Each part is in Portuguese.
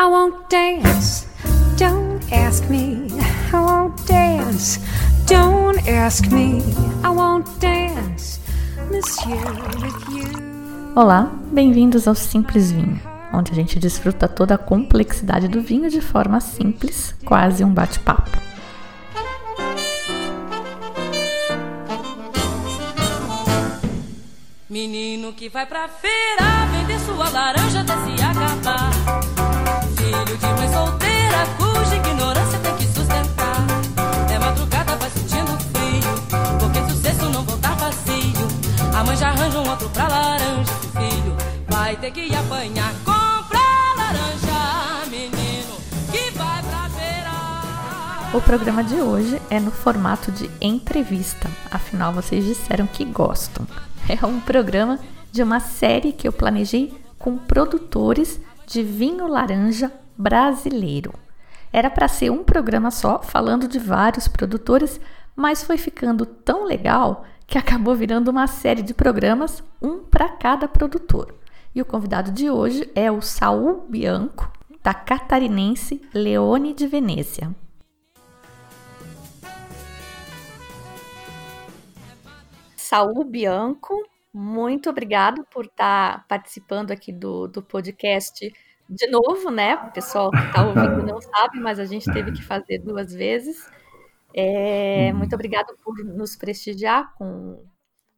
I won't dance. Don't ask me. I won't dance. Don't ask me. I won't dance. Monsieur, with you. Olá, bem-vindos ao Simples Vinho, onde a gente desfruta toda a complexidade do vinho de forma simples, quase um bate-papo. Menino que vai pra feira vender sua laranja até se acabar. O programa de hoje é no formato de entrevista, afinal vocês disseram que gostam. É um programa de uma série que eu planejei com produtores de vinho laranja brasileiro. Era para ser um programa só, falando de vários produtores, mas foi ficando tão legal que acabou virando uma série de programas, um para cada produtor. E o convidado de hoje é o Saul Bianco, da catarinense Leone de Venezia. Saul Bianco, muito obrigado por estar participando aqui do, do podcast de novo, né? O pessoal que está ouvindo não sabe, mas a gente teve que fazer duas vezes. É, muito obrigado por nos prestigiar, com,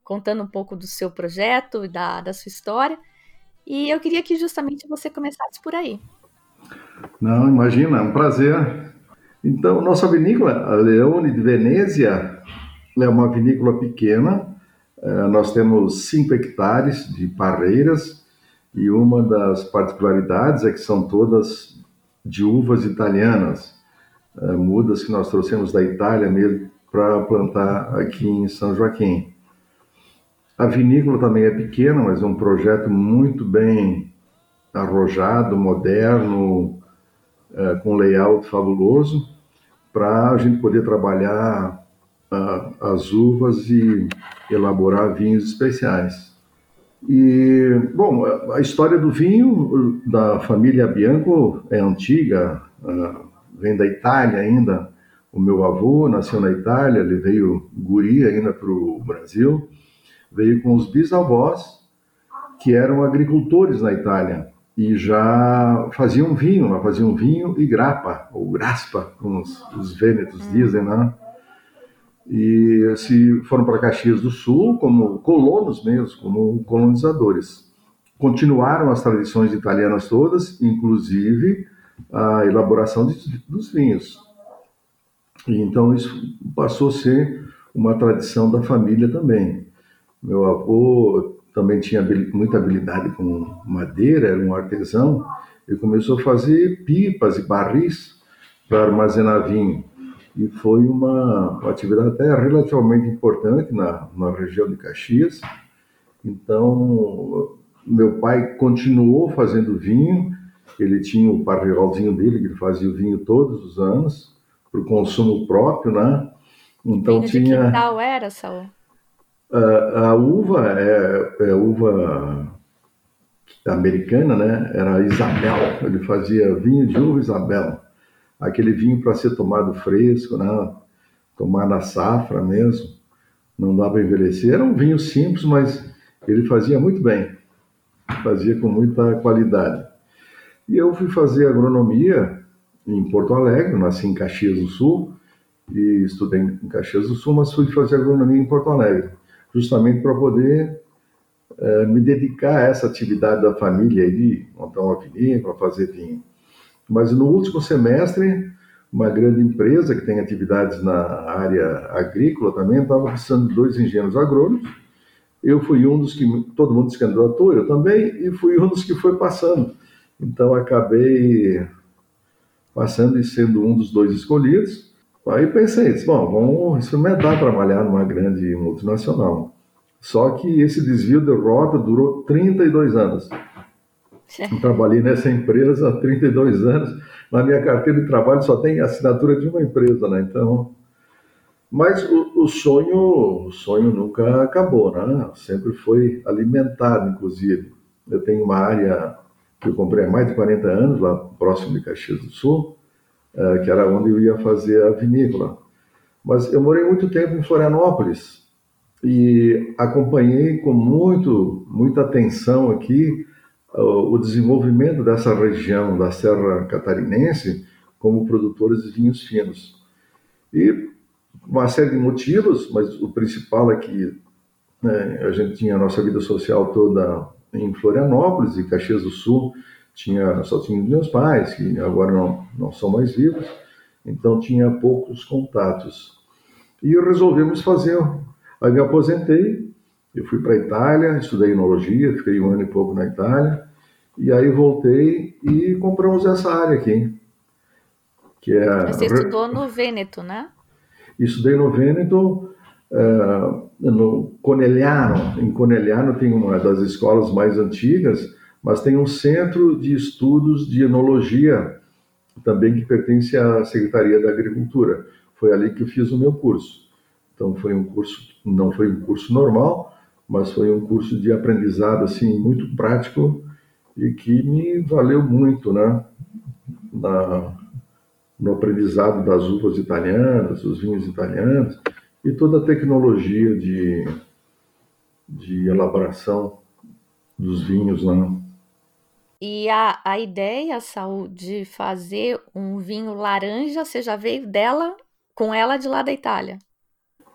contando um pouco do seu projeto e da, da sua história. E eu queria que justamente você começasse por aí. Não, imagina, é um prazer. Então, nossa vinícola, a Leone de Venezia, é uma vinícola pequena. Eh, Nós temos 5 hectares de parreiras e uma das particularidades é que são todas de uvas italianas, eh, mudas que nós trouxemos da Itália mesmo para plantar aqui em São Joaquim. A vinícola também é pequena, mas é um projeto muito bem arrojado, moderno, eh, com layout fabuloso, para a gente poder trabalhar ah, as uvas e elaborar vinhos especiais. E, bom, a história do vinho da família Bianco é antiga, ah, vem da Itália ainda. O meu avô nasceu na Itália, ele veio guri ainda para o Brasil, veio com os bisavós, que eram agricultores na Itália e já faziam vinho, faziam vinho e grappa, ou graspa, como os, os vênetos dizem, né? E se foram para Caxias do Sul como colonos mesmo, como colonizadores. Continuaram as tradições italianas todas, inclusive a elaboração de- dos vinhos. E então isso passou a ser uma tradição da família também. Meu avô também tinha muita habilidade com madeira, era um artesão, e começou a fazer pipas e barris para armazenar vinho. E foi uma, uma atividade até relativamente importante na, na região de Caxias. Então, meu pai continuou fazendo vinho, ele tinha o parreirolzinho dele, que ele fazia o vinho todos os anos, para o consumo próprio, né? Então Vinho de tinha... quintal era, Saul? A, a uva é, é uva americana, né? Era Isabel. Ele fazia vinho de uva Isabel. Aquele vinho para ser tomado fresco, né? Tomar na safra mesmo. Não dá para envelhecer. Era um vinho simples, mas ele fazia muito bem. Fazia com muita qualidade. E eu fui fazer agronomia em Porto Alegre, nasci em Caxias do Sul e estudei em Caxias do Sul, mas fui fazer agronomia em Porto Alegre, justamente para poder eh, me dedicar a essa atividade da família aí montar uma vinícola, fazer vinho. Mas no último semestre, uma grande empresa que tem atividades na área agrícola também estava precisando de dois engenheiros agrônomos. Eu fui um dos que todo mundo se candidatou, eu também, e fui um dos que foi passando. Então acabei passando e sendo um dos dois escolhidos. Aí pensei, bom, vamos experimentar trabalhar numa grande multinacional. Só que esse desvio de rota durou 32 anos. Eu trabalhei nessa empresa há 32 anos. Na minha carteira de trabalho só tem assinatura de uma empresa, né? Então, mas o, o sonho, o sonho nunca acabou, né? Sempre foi alimentado, inclusive. Eu tenho uma área que eu comprei há mais de 40 anos, lá próximo de Caxias do Sul, é, que era onde eu ia fazer a vinícola. Mas eu morei muito tempo em Florianópolis e acompanhei com muito, muita atenção aqui o desenvolvimento dessa região da Serra Catarinense como produtores de vinhos finos. E uma série de motivos, mas o principal é que né, a gente tinha a nossa vida social toda em Florianópolis e Caxias do Sul, tinha só tinha meus pais, que agora não, não são mais vivos, então tinha poucos contatos. E resolvemos fazer. Aí me aposentei, eu fui para a Itália, estudei enologia, fiquei um ano e pouco na Itália, e aí voltei e compramos essa área aqui. Que é... Você estudou no Vêneto, né? Estudei no Vêneto, uh, no Conegliano. Em Conegliano tem uma das escolas mais antigas, mas tem um centro de estudos de enologia também que pertence à Secretaria da Agricultura. Foi ali que eu fiz o meu curso. Então foi um curso, não foi um curso normal, mas foi um curso de aprendizado assim muito prático e que me valeu muito, né? Na, no aprendizado das uvas italianas, dos vinhos italianos e toda a tecnologia de, de elaboração dos vinhos, né? E a, a ideia, Saul, de fazer um vinho laranja, você já veio dela, com ela de lá da Itália?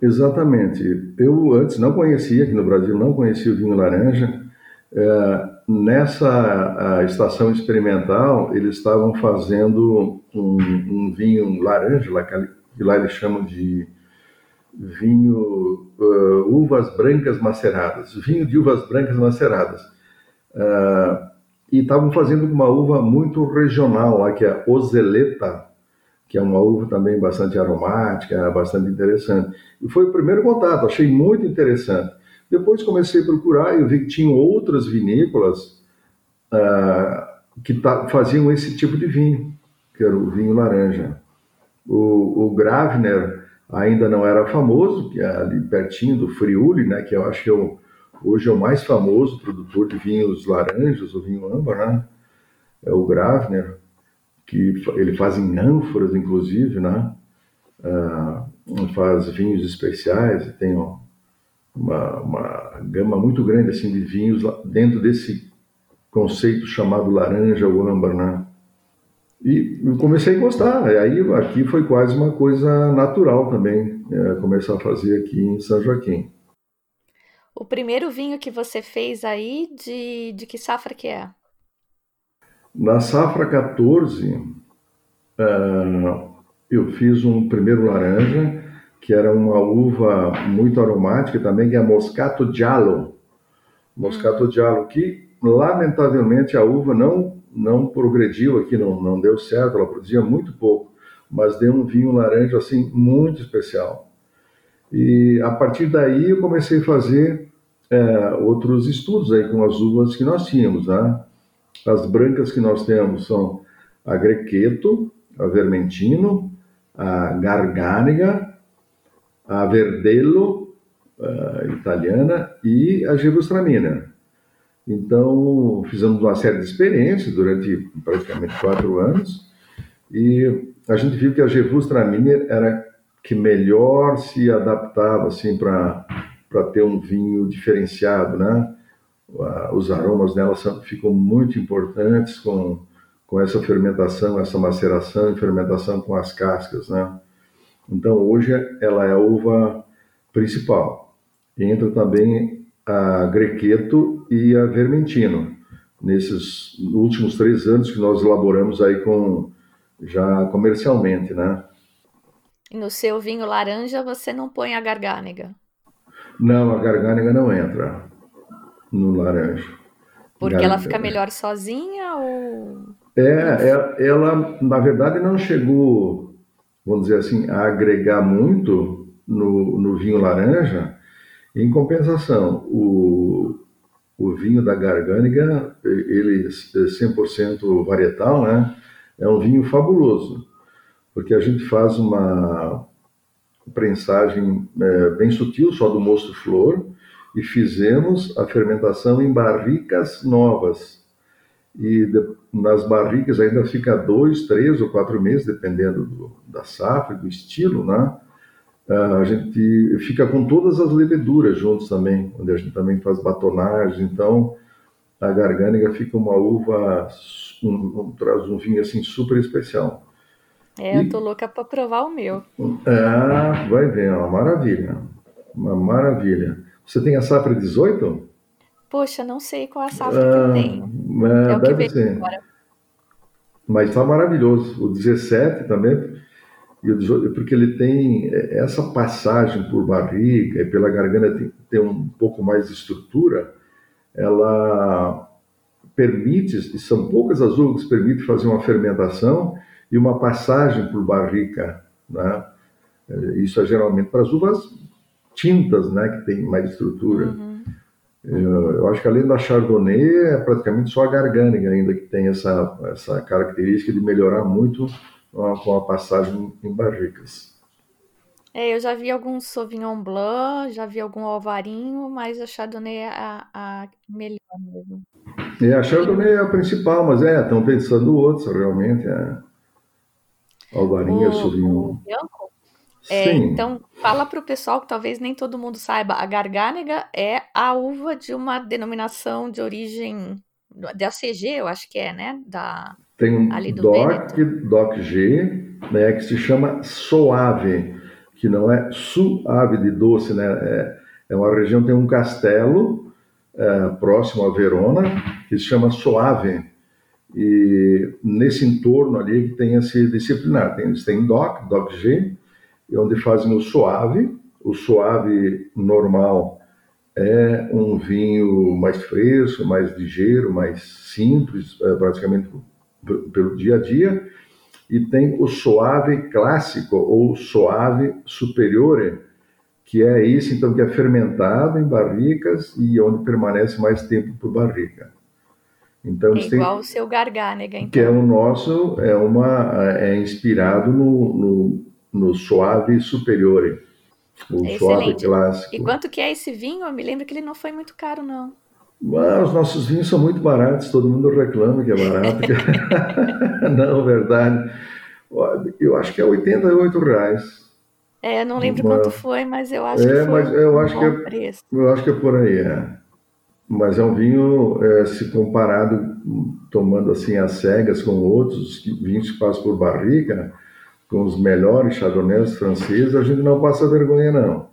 Exatamente. Eu antes não conhecia, aqui no Brasil não conhecia o vinho laranja. É, nessa estação experimental, eles estavam fazendo um, um vinho laranja, lá, que lá eles chamam de vinho uh, uvas brancas maceradas, vinho de uvas brancas maceradas. Uh, e estavam fazendo uma uva muito regional lá, que é a Ozeleta, que é uma uva também bastante aromática, bastante interessante. E foi o primeiro contato, achei muito interessante. Depois comecei a procurar e vi que tinham outras vinícolas uh, que faziam esse tipo de vinho, que era o vinho laranja. O, o Gravner ainda não era famoso, que é ali pertinho do Friuli, né, que eu acho que é hoje é o mais famoso produtor de vinhos laranjas, o vinho âmbar, né? É o Gravner, que ele faz em ânforas, inclusive, né? Uh, faz vinhos especiais tem uma, uma gama muito grande assim de vinhos dentro desse conceito chamado laranja ou âmbar, né? E eu comecei a gostar. Aí aqui foi quase uma coisa natural também é, começar a fazer aqui em São Joaquim. O primeiro vinho que você fez aí, de, de que safra que é? Na safra 14, uh, é, eu fiz um primeiro laranja, que era uma uva muito aromática também, que é Moscato Giallo. Moscato hum. Giallo, que lamentavelmente a uva não, não progrediu aqui, não, não deu certo, ela produzia muito pouco, mas deu um vinho laranja assim muito especial. E a partir daí eu comecei a fazer é, outros estudos aí com as uvas que nós tínhamos, né? As brancas que nós temos são a Grequeto, a Vermentino, a Garganega, a Verdello, a italiana, e a Gewürztraminer. Então, fizemos uma série de experiências durante praticamente quatro anos, e a gente viu que a Gewürztraminer era que melhor se adaptava assim para ter um vinho diferenciado, né? Os aromas dela são, ficam muito importantes com, com essa fermentação, essa maceração e fermentação com as cascas, né? Então hoje ela é a uva principal. Entra também a Grequeto e a Vermentino nesses últimos três anos que nós elaboramos aí com já comercialmente, né? E no seu vinho laranja você não põe a gargânega? Não, a gargânega não entra no laranja. Porque ela fica melhor sozinha ou... É, é, ela na verdade não chegou, vamos dizer assim, a agregar muito no, no vinho laranja. Em compensação, o, o vinho da Gargânega, ele é 100% varietal, né? É um vinho fabuloso porque a gente faz uma prensagem é, bem sutil, só do mosto flor, e fizemos a fermentação em barricas novas. e de, nas barricas ainda fica dois, três ou quatro meses, dependendo do, da safra, do estilo, né? a gente fica com todas as leveduras juntos também, onde a gente também faz batonagem, então a gargânega fica uma uva, um, um, traz um vinho assim super especial. É, e, eu tô louca para provar o meu. É, vai ver, é uma maravilha, uma maravilha. Você tem a safra 18? Poxa, não sei qual é a safra ah, que eu tenho. É, é o que veio ser. agora. Mas está maravilhoso. O 17 também, porque ele tem é, essa passagem por barriga e pela garganta tem, tem um pouco mais de estrutura, ela permite, e são poucas as uvas que permitem fazer uma fermentação e uma passagem por barrica, né? É, isso é geralmente para as uvas tintas, né, que tem mais estrutura. Uhum. Eu, eu, acho que além da Chardonnay, é praticamente só a Garganega ainda que tem essa, essa característica de melhorar muito com a passagem em barricas. É, eu já vi alguns Sauvignon Blanc, já vi algum Alvarinho, mas a Chardonnay é a, a melhor mesmo. É, a Chardonnay é a principal, mas é, estão pensando outros, realmente. É. Alvarinho, o, Sauvignon. O Bianco? É, então, fala para o pessoal que talvez nem todo mundo saiba, a Garganega é a uva de uma denominação de origem da CG, eu acho que é, né? Da, Tem um ali do DOC, DOC G, né, que se chama Soave, que não é suave de doce, né? É, é uma região, tem um castelo é, próximo a Verona, que se chama Soave, e nesse entorno ali que tem esse disciplinar, tem, eles têm DOC, DOC G, onde fazem o suave. O suave normal é um vinho mais fresco, mais ligeiro, mais simples, praticamente pelo dia a dia. E tem o suave clássico ou suave superiore, que é esse então que é fermentado em barricas e onde permanece mais tempo por barrica. Então, é igual o seu gargánega, então. Que é o nosso, é uma é inspirado no, no no suave superiore, o é suave clássico. E quanto que é esse vinho? Eu me lembro que ele não foi muito caro, não. Ah, os nossos vinhos são muito baratos, todo mundo reclama que é barato. não, verdade. Eu acho que é 88 reais. É, não lembro Uma... quanto foi, mas eu acho é, que foi mas eu um acho que é, preço. Eu acho que é por aí, é. Mas é um vinho, é, se comparado, tomando assim as cegas com outros vinhos que passam por barrica, com os melhores chardonnays franceses, a gente não passa vergonha, não.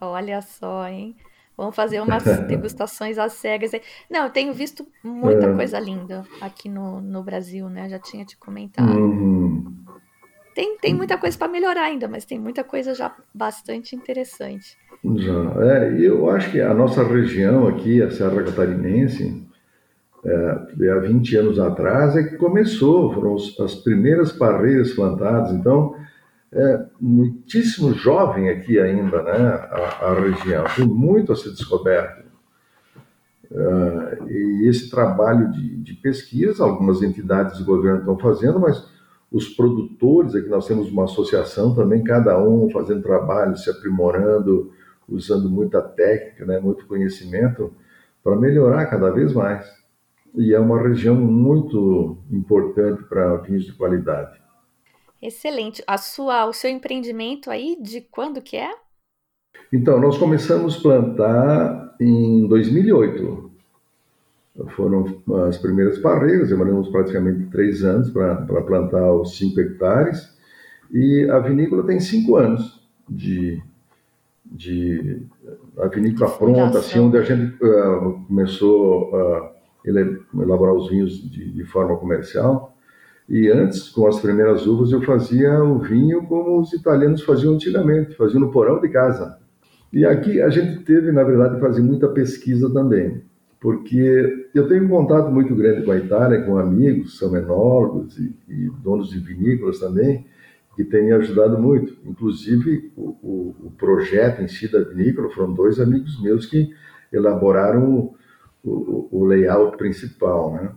Olha só, hein? Vamos fazer umas degustações às cegas. Não, eu tenho visto muita é. coisa linda aqui no, no Brasil, né? Já tinha te comentado. Uhum. Tem, tem muita coisa para melhorar ainda, mas tem muita coisa já bastante interessante. Já. É, eu acho que a nossa região aqui, a Serra Catarinense, é, há 20 anos atrás é que começou, foram as primeiras parreiras plantadas, então é muitíssimo jovem aqui ainda, né, a, a região, tem muito a ser descoberto. É, e esse trabalho de, de, pesquisa, algumas entidades do governo estão fazendo, mas os produtores, aqui nós temos uma associação também, cada um fazendo trabalho, se aprimorando, usando muita técnica, né, muito conhecimento, para melhorar cada vez mais e é uma região muito importante para vinhos de qualidade. Excelente. A sua, o seu empreendimento aí, de quando que é? Então, nós começamos a plantar em 2008. Foram as primeiras parreiras, demoramos praticamente três anos para plantar os cinco hectares. E a vinícola tem cinco anos de, de a vinícola pronta, assim, onde a gente uh, começou uh, elaborar os vinhos de, de, forma comercial. E antes, com as primeiras uvas, eu fazia o vinho como os italianos faziam antigamente, faziam no porão de casa. E aqui a gente teve, na verdade, fazer muita pesquisa também, porque eu tenho um contato muito grande com a Itália, com amigos, são enólogos e, e donos de vinícolas também, que têm me ajudado muito. Inclusive, o, o, o projeto em si da vinícola foram dois amigos meus que elaboraram o, o layout principal, né?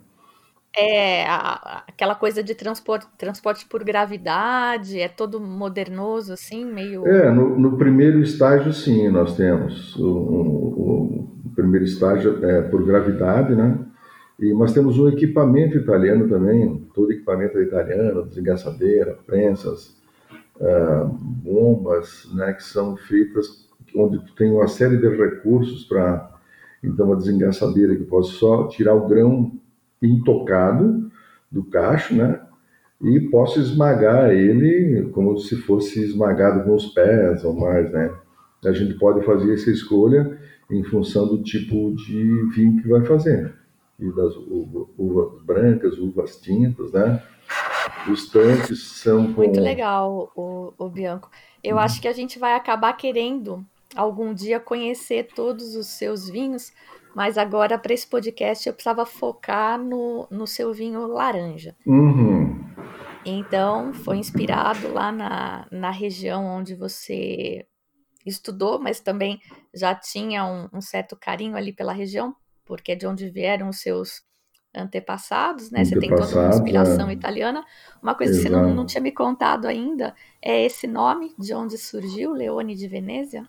É, a, aquela coisa de transporte, transporte por gravidade, é todo modernoso, assim, meio... É, no, no primeiro estágio, sim, nós temos. O, o, o, primeiro estágio é por gravidade, né? E nós temos um equipamento italiano também, todo equipamento é italiano, desengaçadeira, prensas, uh, bombas, né, que são feitas onde tem uma série de recursos para então a desengaçadeira que pode só tirar o grão intocado do cacho, né? E posso esmagar ele como se fosse esmagado com os pés ou mais, né? A gente pode fazer essa escolha em função do tipo de vinho que vai fazer e das uvas brancas, uvas tintas, né? Os tanques são com... Muito legal, o, o Bianco. Eu uhum. acho que a gente vai acabar querendo algum dia conhecer todos os seus vinhos, mas agora para esse podcast eu precisava focar no, no seu vinho laranja. Uhum. Então, foi inspirado lá na, na região onde você estudou, mas também já tinha um, um certo carinho ali pela região, porque é de onde vieram os seus antepassados, né? Você tem toda uma inspiração é. italiana. Uma coisa Exato. que você não, não tinha me contado ainda é esse nome, de onde surgiu, Leone de Venezia?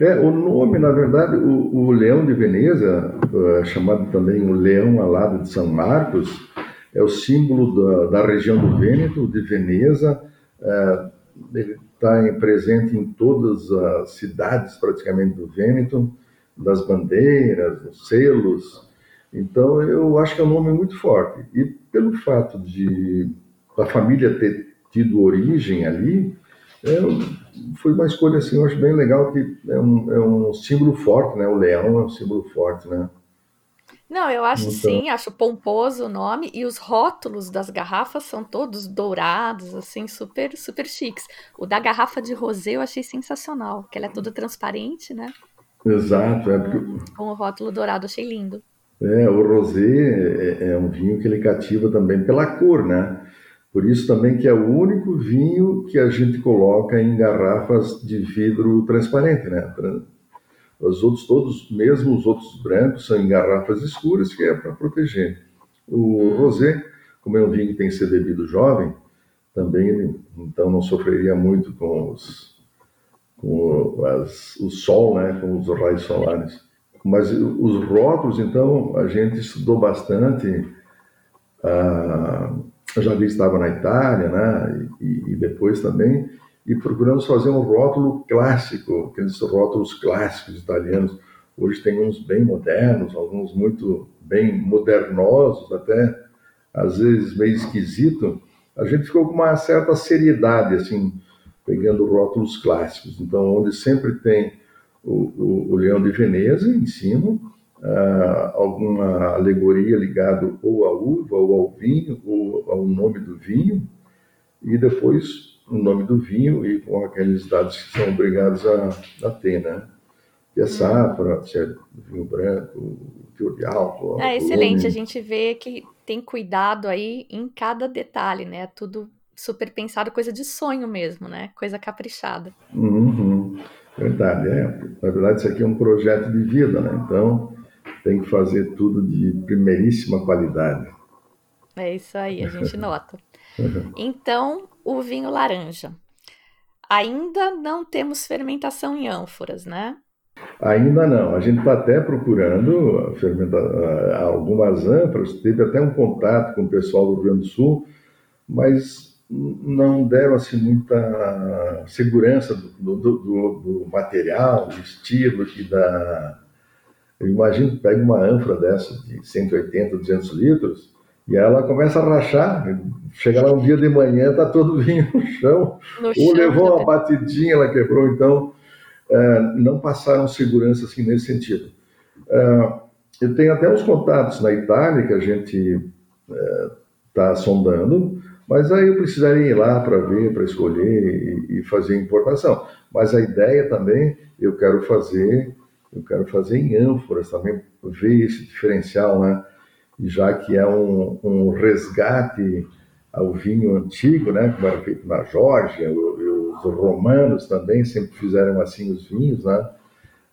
É, o nome, na verdade, o, o Leão de Veneza, é chamado também o Leão Alado de São Marcos, é o símbolo da, da região do Vêneto, de Veneza. É, ele está presente em todas as cidades, praticamente, do Vêneto, das bandeiras, dos selos. Então, eu acho que é um nome muito forte. E pelo fato de a família ter tido origem ali, é, foi uma escolha assim, eu acho bem legal que é um, é um símbolo forte, né? O leão é um símbolo forte, né? Não, eu acho então... sim, acho pomposo o nome e os rótulos das garrafas são todos dourados, assim, super, super chiques. O da garrafa de rosé eu achei sensacional, que ela é toda transparente, né? Exato, é porque... com o rótulo dourado, achei lindo. É, o rosé é, é um vinho que ele cativa também pela cor, né? Por isso também que é o único vinho que a gente coloca em garrafas de vidro transparente, né? Os outros todos, mesmo os outros brancos, são em garrafas escuras, que é para proteger. O hum. rosé, como é um vinho que tem que ser bebido jovem, também ele, então não sofreria muito com os com as, o sol, né, com os raios solares. Mas os rótulos, então, a gente estudou bastante. Ah, eu já estava na Itália, né, e, e, depois também, e procuramos fazer um rótulo clássico, aqueles rótulos clássicos italianos. Hoje tem uns bem modernos, alguns muito bem modernosos, até às vezes meio esquisito. A gente ficou com uma certa seriedade, assim, pegando rótulos clássicos. Então, onde sempre tem o, o, o Leão de Veneza em cima, ah, alguma alegoria ligada ou à uva, ou ao vinho, ou ao nome do vinho, e depois o nome do vinho e com aqueles dados que são obrigados a, a ter, né? Que é uhum. safra, se é vinho branco, teor de álcool. É excelente, a gente vê que tem cuidado aí em cada detalhe, né? Tudo super pensado, coisa de sonho mesmo, né? Coisa caprichada. Uhum. Verdade, é. Na verdade, isso aqui é um projeto de vida, né? Então, tem que fazer tudo de primeiríssima qualidade. É isso aí, a gente nota. Então, o vinho laranja. Ainda não temos fermentação em ânforas, né? Ainda não. A gente está até procurando fermentar algumas ânforas. Teve até um contato com o pessoal do Rio Grande do Sul, mas não deram assim, muita segurança do, do, do, do material, do estilo e da, eu imagino que pega uma ânfora dessa de 180, 200 litros e ela começa a rachar. Chega lá um dia de manhã, tá todo vinho no chão. No ou chão, levou uma batidinha, ela quebrou. Então, é, não passaram segurança assim nesse sentido. É, eu tenho até uns contatos na Itália que a gente está é, sondando, mas aí eu precisaria ir lá para ver, para escolher e, e fazer importação. Mas a ideia também, eu quero fazer eu quero fazer em ânforas também, ver esse diferencial, né? Já que é um, um resgate ao vinho antigo, né? Como era feito na Geórgia, os romanos também sempre fizeram assim os vinhos, né?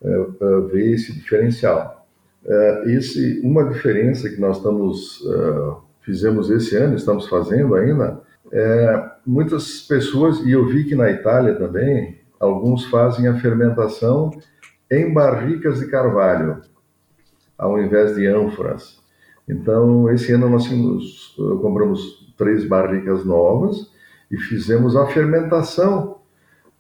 É, é, ver esse diferencial. É, esse, uma diferença que nós estamos fizemos esse ano, estamos fazendo ainda, é, muitas pessoas, e eu vi que na Itália também, alguns fazem a fermentação em barricas de carvalho, ao invés de ânforas. Então, esse ano nós tínhamos, compramos três barricas novas e fizemos a fermentação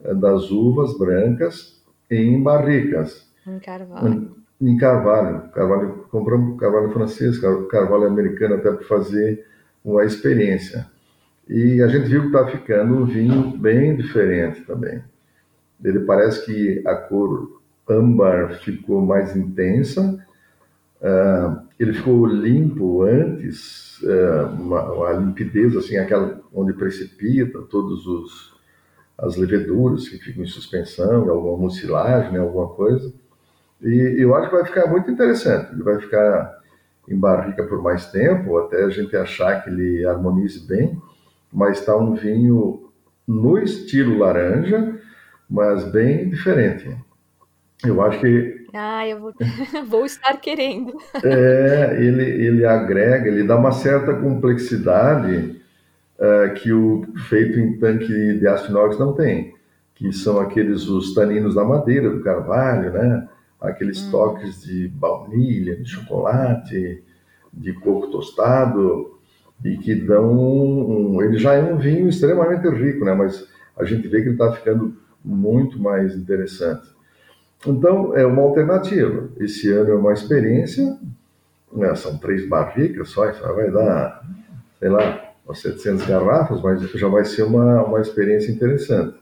eh, das uvas brancas em barricas. Em carvalho. Em carvalho. carvalho. Compramos carvalho francês, carvalho americano até para fazer uma experiência. E a gente viu que está ficando um vinho bem diferente também. Ele parece que a cor âmbar ficou mais intensa, uh, ele ficou limpo antes, uh, uma, limpidez assim, aquela onde precipita todos os as leveduras que ficam em suspensão, alguma mucilagem, né, alguma coisa. E eu acho que vai ficar muito interessante. Ele vai ficar em barrica por mais tempo, até a gente achar que ele harmonize bem, mas está um vinho no estilo laranja, mas bem diferente. Eu acho que. Ah, eu vou, vou estar querendo. é, ele, ele agrega, ele dá uma certa complexidade uh, que o feito em tanque de aço inox não tem, que são aqueles os taninos da madeira, do carvalho, né? Aqueles hum. toques de baunilha, de chocolate, de coco tostado, e que dão um, ele já é um vinho extremamente rico, né? Mas a gente vê que ele está ficando muito mais interessante. Então, é uma alternativa. Esse ano é uma experiência, né, são três barricas só, isso vai dar, sei lá, 700 garrafas, mas já vai ser uma, uma experiência interessante.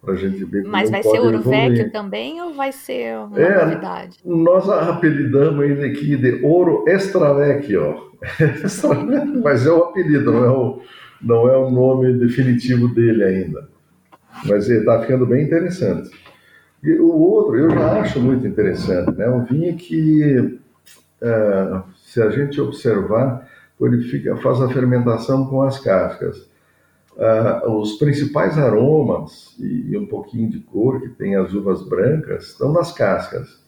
Para a gente ver Mas vai ser ouro vecchio também ou vai ser uma é, novidade? Nós apelidamos ele aqui de ouro extravecchio. mas é o apelido, não é o, não é o nome definitivo dele ainda. Mas ele está ficando bem interessante. E o outro eu já acho muito interessante, né? Um vinho que, é, se a gente observar, ele fica, faz a fermentação com as cascas. Uh, os principais aromas e, e, um pouquinho de cor que tem as uvas brancas estão nas cascas.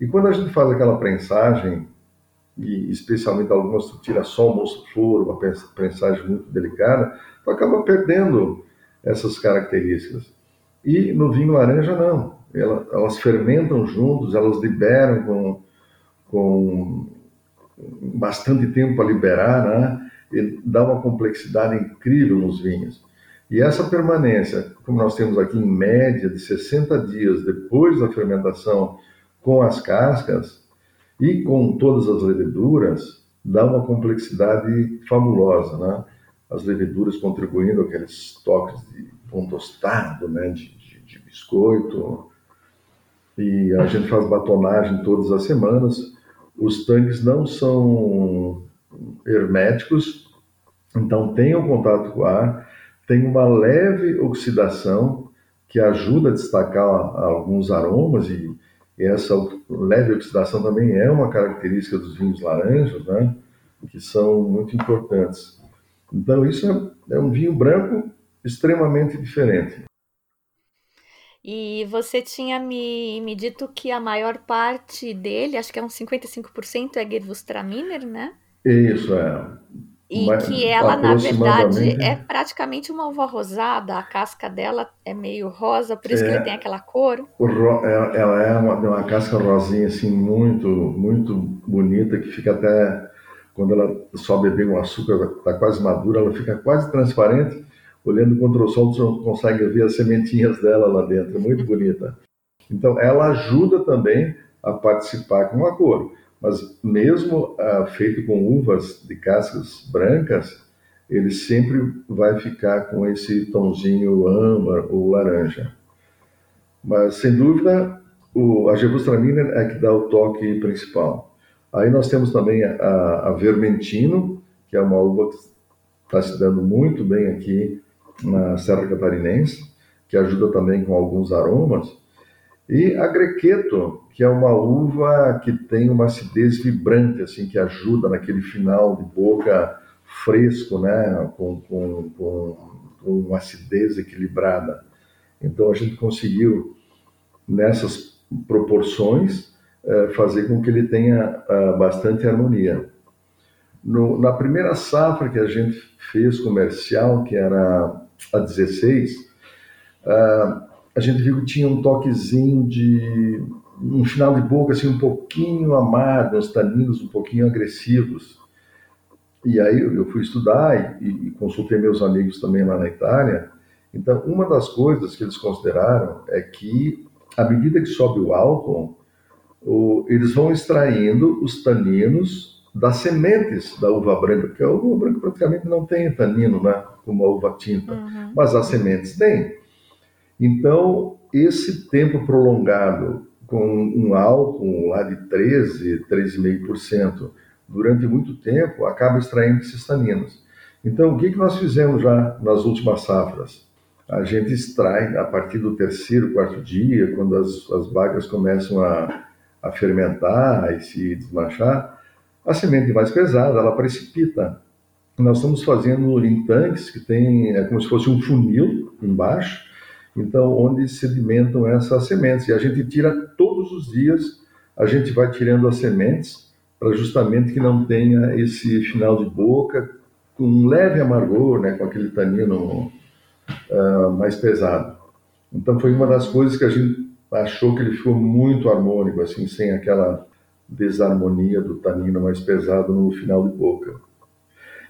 E quando a gente faz aquela prensagem, e especialmente algumas tu tira só o moço flor, uma prensagem muito delicada, tu acaba perdendo essas características. E no vinho laranja não, elas, fermentam juntos, elas liberam com, com bastante tempo para liberar, né? E dá uma complexidade incrível nos vinhos. E essa permanência, como nós temos aqui em média de 60 dias depois da fermentação com as cascas e com todas as leveduras, dá uma complexidade fabulosa, né? As leveduras contribuindo aqueles toques de pão tostado, né? De, de, de biscoito. E a gente faz batonagem todas as semanas os tanques não são herméticos, então tem o contato com o ar, tem uma leve oxidação que ajuda a destacar alguns aromas e, essa leve oxidação também é uma característica dos vinhos laranjas, né? Que são muito importantes. Então isso é, é um vinho branco extremamente diferente. E você tinha me, me dito que a maior parte dele, acho que é uns 55%, é Gewürztraminer, né? Isso, é. E Mas, que ela, na verdade, é praticamente uma uva rosada. A casca dela é meio rosa, por isso é, que ele tem aquela cor. Ro, é, ela é uma, uma casca rosinha, assim, muito, muito bonita, que fica até... Quando ela sobe bem o açúcar, está quase madura, ela fica quase transparente olhando contra o sol, você consegue ver as sementinhas dela lá dentro, é muito bonita. Então, ela ajuda também a participar com a cor, mas mesmo uh, feito com uvas de cascas brancas, ele sempre vai ficar com esse tomzinho âmbar ou laranja. Mas, sem dúvida, o, a Gewürztraminer é que dá o toque principal. Aí nós temos também a, a Vermentino, que é uma uva que está se dando muito bem aqui na Serra Catarinense, que ajuda também com alguns aromas. E a Grequeto, que é uma uva que tem uma acidez vibrante, assim, que ajuda naquele final de boca fresco, né, com, com, com, com uma acidez equilibrada. Então a gente conseguiu, nessas proporções, eh, fazer com que ele tenha ah, bastante harmonia. No, na primeira safra que a gente fez comercial, que era a 16, uh, ah, a gente viu que tinha um toquezinho de um final de boca assim um pouquinho amargo, os taninos um pouquinho agressivos. E aí eu fui estudar e, e, consultei meus amigos também lá na Itália. Então, uma das coisas que eles consideraram é que, à medida que sobe o álcool, o, eles vão extraindo os taninos das sementes da uva branca, porque a uva branca praticamente não tem tanino, né, como a uva tinta, uhum. mas as sementes têm. Então, esse tempo prolongado com um álcool lá de 13, 13,5%, durante muito tempo, acaba extraindo esses taninos. Então, o que, que nós fizemos já nas últimas safras? A gente extrai a partir do terceiro, quarto dia, quando as, as bagas começam a, a fermentar e se desmanchar, a semente mais pesada, ela precipita. Nós estamos fazendo em tanques que tem, é como se fosse um funil embaixo, então onde sedimentam essas sementes. E a gente tira todos os dias, a gente vai tirando as sementes para justamente que não tenha esse final de boca com um leve amargor, né, com aquele tanino uh, mais pesado. Então foi uma das coisas que a gente achou que ele ficou muito harmônico, assim, sem aquela desarmonia do tanino mais pesado no final de boca.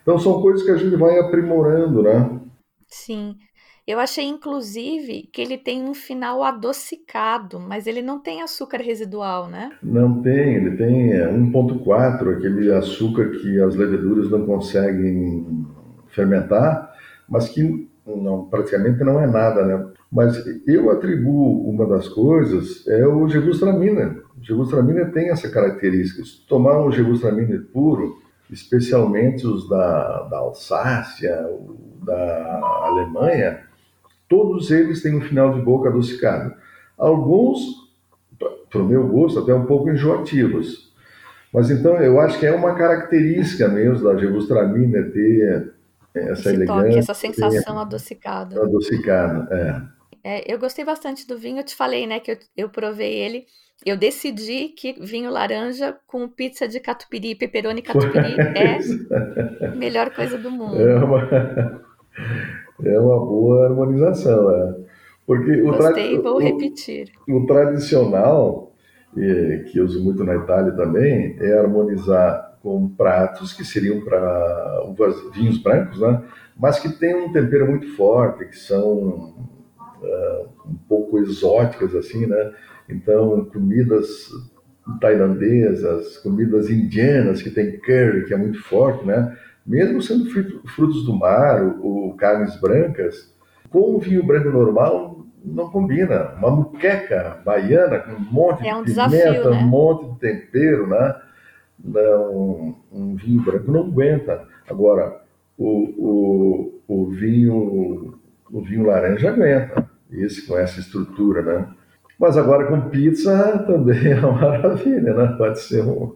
Então são coisas que a gente vai aprimorando, né? Sim. Eu achei, inclusive, que ele tem um final adocicado, mas ele não tem açúcar residual, né? Não tem, ele tem 1,4, é, aquele açúcar que as leveduras não conseguem fermentar, mas que não, praticamente não é nada, né? Mas eu atribuo uma das coisas é o Gewürztraminer. O Gewürztraminer tem essa característica. Se tomar um Gewürztraminer puro, especialmente os da, da Alsácia, da Alemanha, todos eles têm um final de boca adocicado. Alguns, para o meu gosto, até um pouco enjoativos. Mas então eu acho que é uma característica mesmo da Gewürztraminer ter essa Esse elegância. Toque, essa sensação adocicada. Adocicada, é. É, eu gostei bastante do vinho, eu te falei, né, que eu, eu provei ele. Eu decidi que vinho laranja com pizza de catupiry, pepperoni catupiry é a melhor coisa do mundo. É uma, é uma boa harmonização, é. Porque o Gostei, vou repetir. O, o tradicional, que eu uso muito na Itália também, é harmonizar com pratos que seriam para vinhos brancos, né? mas que têm um tempero muito forte, que são uh, um pouco exóticas assim, né? Então, comidas tailandesas, comidas indianas que tem curry, que é muito forte, né? Mesmo sendo frutos do mar ou, carnes brancas, com o vinho branco normal não combina. Uma muqueca baiana com um monte é um de desafio, pimenta, né? um monte de tempero, né? Não, um vinho branco não aguenta. Agora, o, o, o vinho o vinho laranja aguenta esse com essa estrutura, né? Mas agora com pizza também é uma maravilha, né? Pode ser um,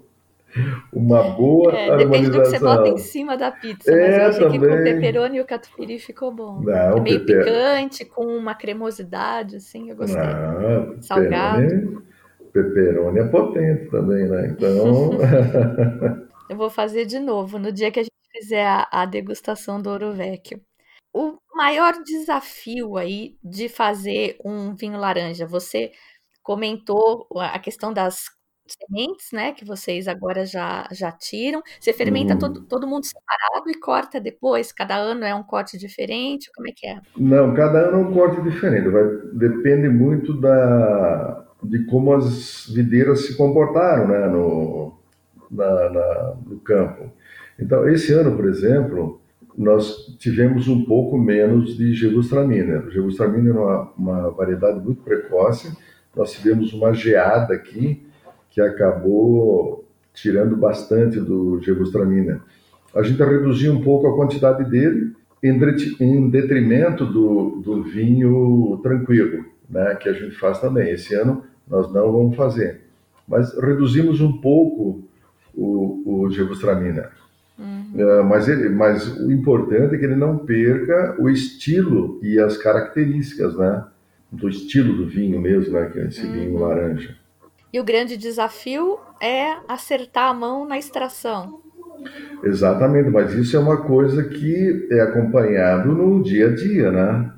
uma boa é, harmonização. Depende do que você bota em cima da pizza, é, mas eu achei também... que com o pepperoni e o catupiry ficou bom. Não, é meio peper... picante, com uma cremosidade, assim, eu gostei. Não, Salgado. Pepperoni é potente também, né? Então... eu vou fazer de novo no dia que a gente fizer a, a degustação do Ouro Vecchio o maior desafio aí de fazer um vinho laranja? Você comentou a questão das sementes, né, que vocês agora já, já tiram. Você fermenta uhum. todo, todo mundo separado e corta depois? Cada ano é um corte diferente? Como é que é? Não, cada ano é um corte diferente. Vai, depende muito da, de como as videiras se comportaram né, no, na, na, no campo. Então, esse ano, por exemplo, nós tivemos um pouco menos de Gewürztraminer. O Gewürztraminer é uma, uma variedade muito precoce. Nós tivemos uma geada aqui que acabou tirando bastante do Gewürztraminer. A gente reduziu um pouco a quantidade dele em detrimento do, do vinho tranquilo, né, que a gente faz também. Esse ano nós não vamos fazer, mas reduzimos um pouco o, o Gewürztraminer. Uhum. Uh, mas, ele, mas o importante é que ele não perca o estilo e as características, né? Do estilo do vinho mesmo, né? Que é esse uhum. vinho laranja. E o grande desafio é acertar a mão na extração. Exatamente, mas isso é uma coisa que é acompanhado no dia a dia, né?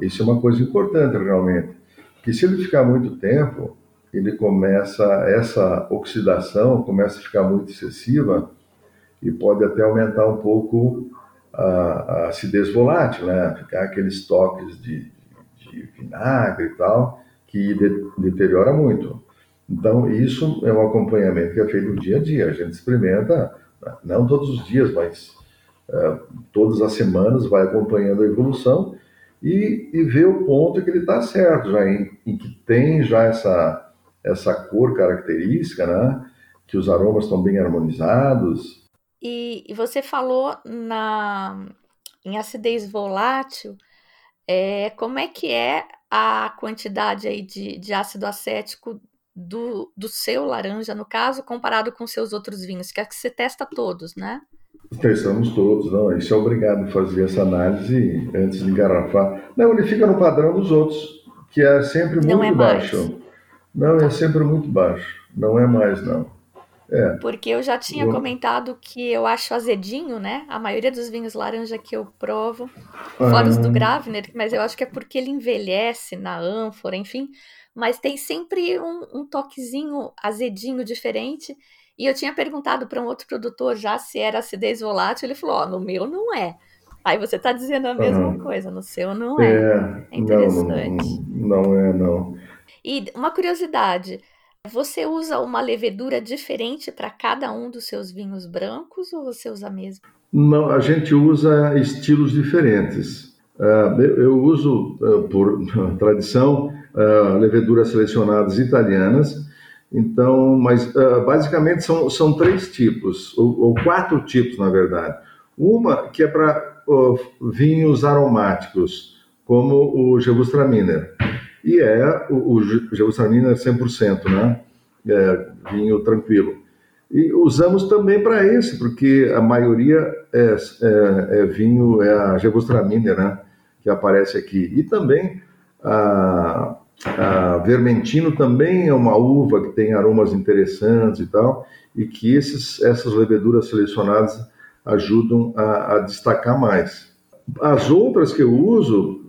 Isso é uma coisa importante realmente. Que se ele ficar muito tempo, ele começa, essa oxidação começa a ficar muito excessiva e pode até aumentar um pouco a, a acidez volátil, né? Ficar aqueles toques de, de vinagre e tal, que de, deteriora muito. Então, isso é um acompanhamento que é feito dia a dia. A gente experimenta, não todos os dias, mas uh, todas as semanas, vai acompanhando a evolução e, e vê o ponto que ele está certo, já em, em, que tem já essa, essa cor característica, né? que os aromas estão bem harmonizados. E, e você falou na, em acidez volátil, é, como é que é a quantidade aí de, de ácido acético do, do seu laranja, no caso, comparado com seus outros vinhos? Que é que você testa todos, né? Testamos todos, não. Isso é obrigado a fazer essa análise antes de engarrafar. Não, ele fica no padrão dos outros, que é sempre muito não é baixo. Mais. Não, é sempre muito baixo. Não é mais, não. É. Porque eu já tinha comentado que eu acho azedinho, né? A maioria dos vinhos laranja que eu provo, fora os do ah. Gravner, mas eu acho que é porque ele envelhece na ânfora, enfim. Mas tem sempre um, um toquezinho azedinho diferente. E eu tinha perguntado para um outro produtor já se era acidez volátil. Ele falou: Ó, oh, no meu não é. Aí você está dizendo a mesma uhum. coisa, no seu não é. É, é interessante. Não, não é, não. E uma curiosidade: você usa uma levedura diferente para cada um dos seus vinhos brancos ou você usa a mesma? Não, a gente usa estilos diferentes. Uh, eu uso, uh, por tradição, uh, leveduras selecionadas italianas. Então, mas basicamente são, são três tipos, ou, quatro tipos, na verdade. Uma que é para vinhos aromáticos, como o Gewürztraminer e é o, o Gewürztraminer é 100%, né? É, vinho tranquilo. E usamos também para esse, porque a maioria é, é, é vinho, é a Gewürztraminer, né? Que aparece aqui. E também a, a Vermentino também é uma uva que tem aromas interessantes e tal, e que esses, essas leveduras selecionadas ajudam a, a destacar mais. As outras que eu uso,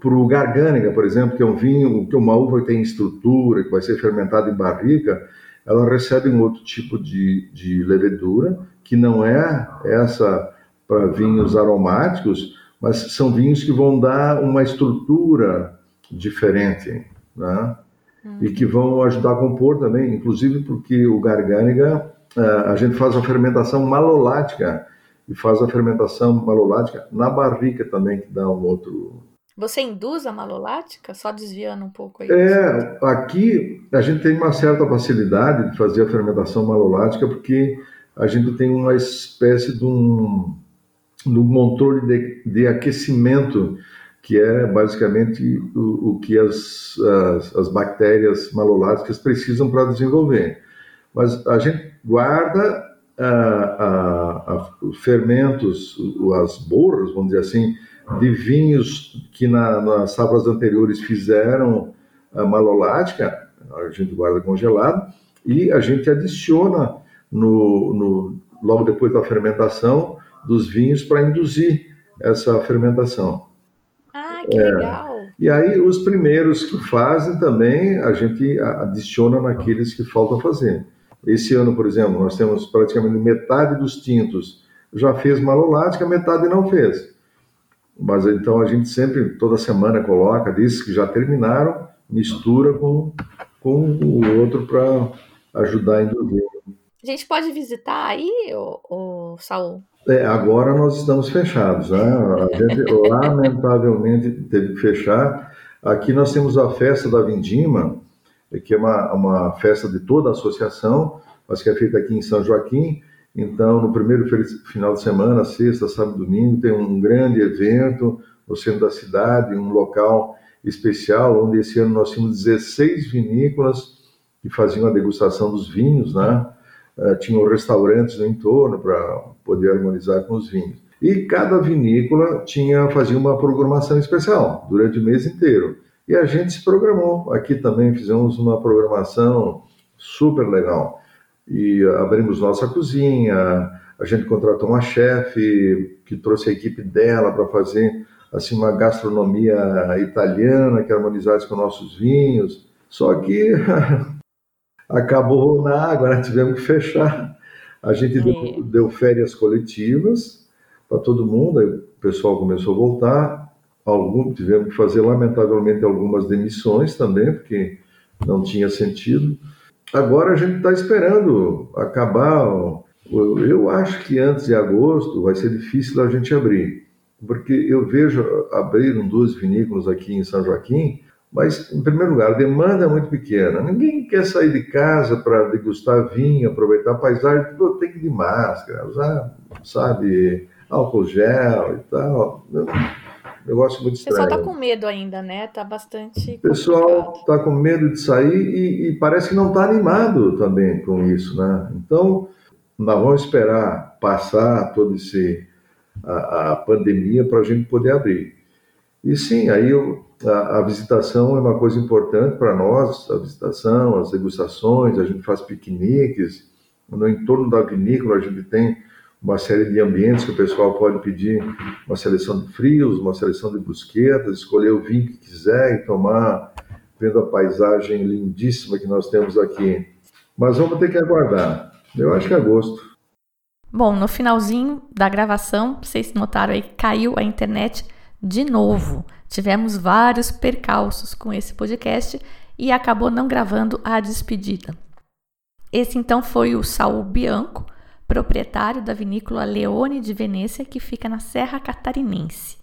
para o Gargânica, por exemplo, que é um vinho, que uma uva tem estrutura, que vai ser fermentada em barrica, ela recebe um outro tipo de, de levedura, que não é essa para vinhos aromáticos, mas são vinhos que vão dar uma estrutura diferente, né? Hum. E que vão ajudar a compor também, inclusive porque o Gargânica, eh, a gente faz a fermentação malolática, e faz a fermentação malolática na barrica também, que dá um outro, você induz a malolática? Só desviando um pouco aí. É, aqui a gente tem uma certa facilidade de fazer a fermentação malolática porque a gente tem uma espécie de um, de um controle de, de aquecimento que é basicamente o, o que as, as, as, bactérias maloláticas precisam para desenvolver. Mas a gente guarda os fermentos, as borras, vamos dizer assim, de vinhos que na, nas safras anteriores fizeram a malolática, a gente guarda congelado, e a gente adiciona no, no logo depois da fermentação dos vinhos para induzir essa fermentação. Ah, que é, legal! E aí os primeiros que fazem também a gente adiciona naqueles que faltam fazer. Esse ano, por exemplo, nós temos praticamente metade dos tintos já fez malolática, metade não fez. Mas então a gente sempre, toda semana, coloca, diz que já terminaram, mistura com, com o outro para ajudar a induzir. A gente pode visitar aí, o, o Saul? É, agora nós estamos fechados, né? A gente lamentavelmente teve que fechar. Aqui nós temos a festa da Vindima, que é uma, uma festa de toda a associação, mas que é feita aqui em São Joaquim, então, no primeiro final de semana, sexta, sábado domingo, tem um grande evento no centro da cidade, um local especial, onde esse ano nós tínhamos 16 vinícolas que faziam a degustação dos vinhos, né? Uh, tinham restaurantes no entorno para poder harmonizar com os vinhos. E cada vinícola tinha fazia uma programação especial durante o mês inteiro. E a gente se programou. Aqui também fizemos uma programação super legal e abrimos nossa cozinha. A gente contratou uma chefe que trouxe a equipe dela para fazer assim uma gastronomia italiana que harmonizasse com nossos vinhos. Só que acabou na água, né? tivemos que fechar. A gente deu, deu férias coletivas para todo mundo, aí o pessoal começou a voltar. Algum, tivemos que fazer, lamentavelmente, algumas demissões também, porque não tinha sentido. Agora a gente está esperando acabar. Eu acho que antes de agosto vai ser difícil a gente abrir, porque eu vejo abriram duas vinícolas aqui em São Joaquim, mas, em primeiro lugar, a demanda é muito pequena. Ninguém quer sair de casa para degustar vinho, aproveitar a paisagem, tem que ir de máscara, usar, sabe, álcool gel e tal. Negócio muito estranho. O pessoal está com medo ainda, né? Está bastante. O pessoal está com medo de sair e, e parece que não está animado também com isso, né? Então, nós vamos esperar passar toda esse, a, a pandemia para a gente poder abrir. E sim, aí eu, a, a, visitação é uma coisa importante para nós, a visitação, as degustações, a gente faz piqueniques, no entorno da vinícola a gente tem uma série de ambientes que o pessoal pode pedir uma seleção de frios, uma seleção de brusquetas, escolher o vinho que quiser e tomar, vendo a paisagem lindíssima que nós temos aqui. Mas vamos ter que aguardar. Eu acho que é agosto. Bom, no finalzinho da gravação, vocês notaram aí, caiu a internet de novo. Tivemos vários percalços com esse podcast e acabou não gravando a despedida. Esse então foi o Saul Bianco, proprietário da vinícola Leone de Venezia, que fica na Serra Catarinense.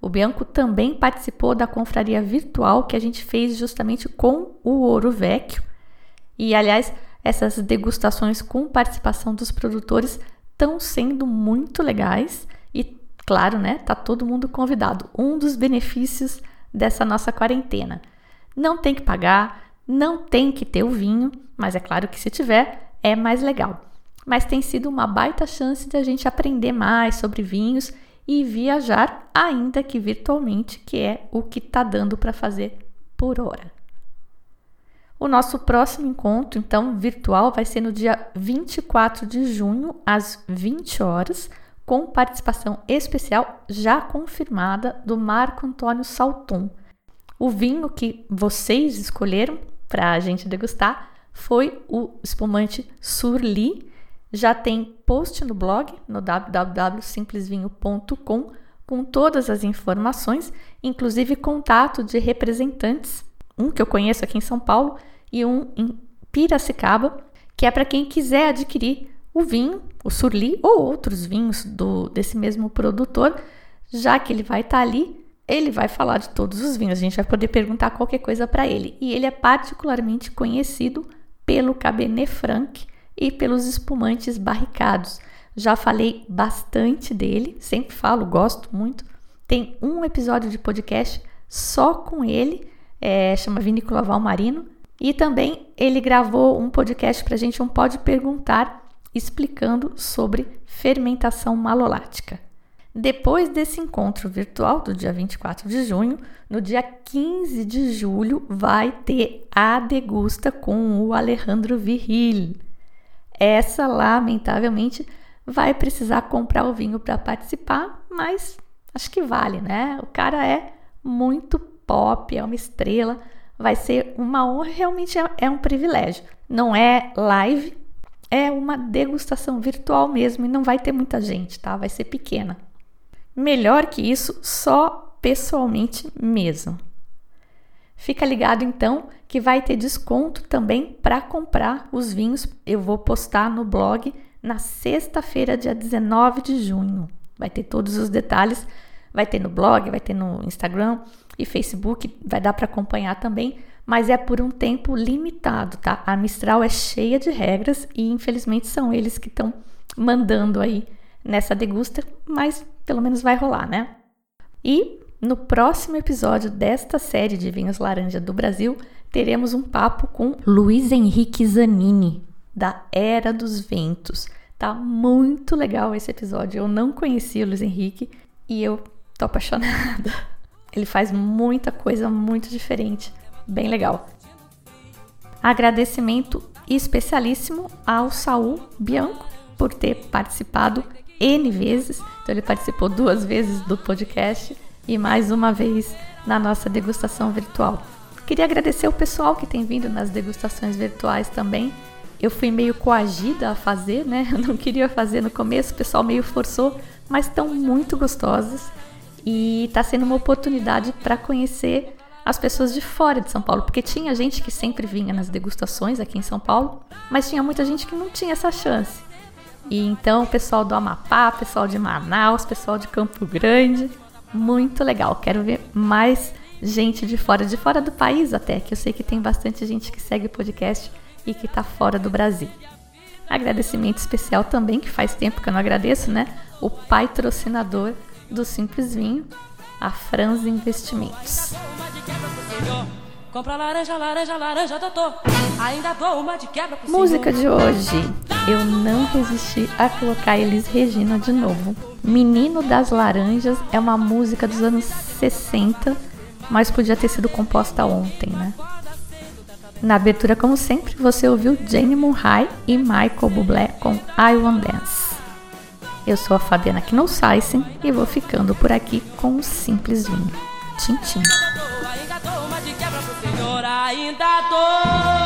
O Bianco também participou da confraria virtual que a gente fez justamente com o Ouro Vecchio. E, aliás, essas degustações com participação dos produtores estão sendo muito legais e, claro, né, tá todo mundo convidado. Um dos benefícios dessa nossa quarentena. Não tem que pagar, não tem que ter o vinho, mas é claro que se tiver, é mais legal mas tem sido uma baita chance de a gente aprender mais sobre vinhos e viajar, ainda que virtualmente, que é o que está dando para fazer por hora. O nosso próximo encontro, então, virtual, vai ser no dia 24 de junho, às 20 horas, com participação especial já confirmada do Marco Antônio Salton. O vinho que vocês escolheram para a gente degustar foi o espumante Surly, já tem post no blog, no www.simplesvinho.com, com todas as informações, inclusive contato de representantes, um que eu conheço aqui em São Paulo e um em Piracicaba, que é para quem quiser adquirir o vinho, o Surli ou outros vinhos do, desse mesmo produtor, já que ele vai estar tá ali, ele vai falar de todos os vinhos, a gente vai poder perguntar qualquer coisa para ele. E ele é particularmente conhecido pelo Cabernet Franc, e pelos espumantes barricados. Já falei bastante dele, sempre falo, gosto muito. Tem um episódio de podcast só com ele, é, chama Vinícola Valmarino. E também ele gravou um podcast para a gente, um Pode Perguntar, explicando sobre fermentação malolática. Depois desse encontro virtual do dia 24 de junho, no dia 15 de julho vai ter a degusta com o Alejandro Viril essa lamentavelmente vai precisar comprar o vinho para participar, mas acho que vale, né? O cara é muito pop, é uma estrela, vai ser uma honra, realmente é, é um privilégio. Não é live, é uma degustação virtual mesmo e não vai ter muita gente, tá? Vai ser pequena. Melhor que isso, só pessoalmente mesmo. Fica ligado então que vai ter desconto também para comprar os vinhos. Eu vou postar no blog na sexta-feira, dia 19 de junho. Vai ter todos os detalhes, vai ter no blog, vai ter no Instagram e Facebook, vai dar para acompanhar também, mas é por um tempo limitado, tá? A Mistral é cheia de regras e infelizmente são eles que estão mandando aí nessa degusta, mas pelo menos vai rolar, né? E no próximo episódio desta série de vinhos laranja do Brasil, teremos um papo com Luiz Henrique Zanini, da Era dos Ventos. Tá muito legal esse episódio. Eu não conhecia o Luiz Henrique e eu tô apaixonada. Ele faz muita coisa muito diferente, bem legal. Agradecimento especialíssimo ao Saul Bianco por ter participado N vezes. Então ele participou duas vezes do podcast e mais uma vez na nossa degustação virtual. Queria agradecer o pessoal que tem vindo nas degustações virtuais também. Eu fui meio coagida a fazer, né? Eu não queria fazer no começo, o pessoal meio forçou, mas estão muito gostosas e está sendo uma oportunidade para conhecer as pessoas de fora de São Paulo, porque tinha gente que sempre vinha nas degustações aqui em São Paulo, mas tinha muita gente que não tinha essa chance. E então, o pessoal do Amapá, pessoal de Manaus, pessoal de Campo Grande, muito legal. Quero ver mais gente de fora, de fora do país até, que eu sei que tem bastante gente que segue o podcast e que está fora do Brasil. Agradecimento especial também, que faz tempo que eu não agradeço, né? O patrocinador do Simples Vinho, a Franz Investimentos. Compra laranja, laranja, laranja, doutor. Ainda dou uma de quebra pro Música de hoje. Eu não resisti a colocar Elis Regina de novo. Menino das Laranjas é uma música dos anos 60, mas podia ter sido composta ontem, né? Na abertura, como sempre, você ouviu Jane Murray e Michael Bublé com I Want Dance. Eu sou a Fabiana Knossaisen e vou ficando por aqui com um simples vinho. Tchim, tchim. Ainda dou.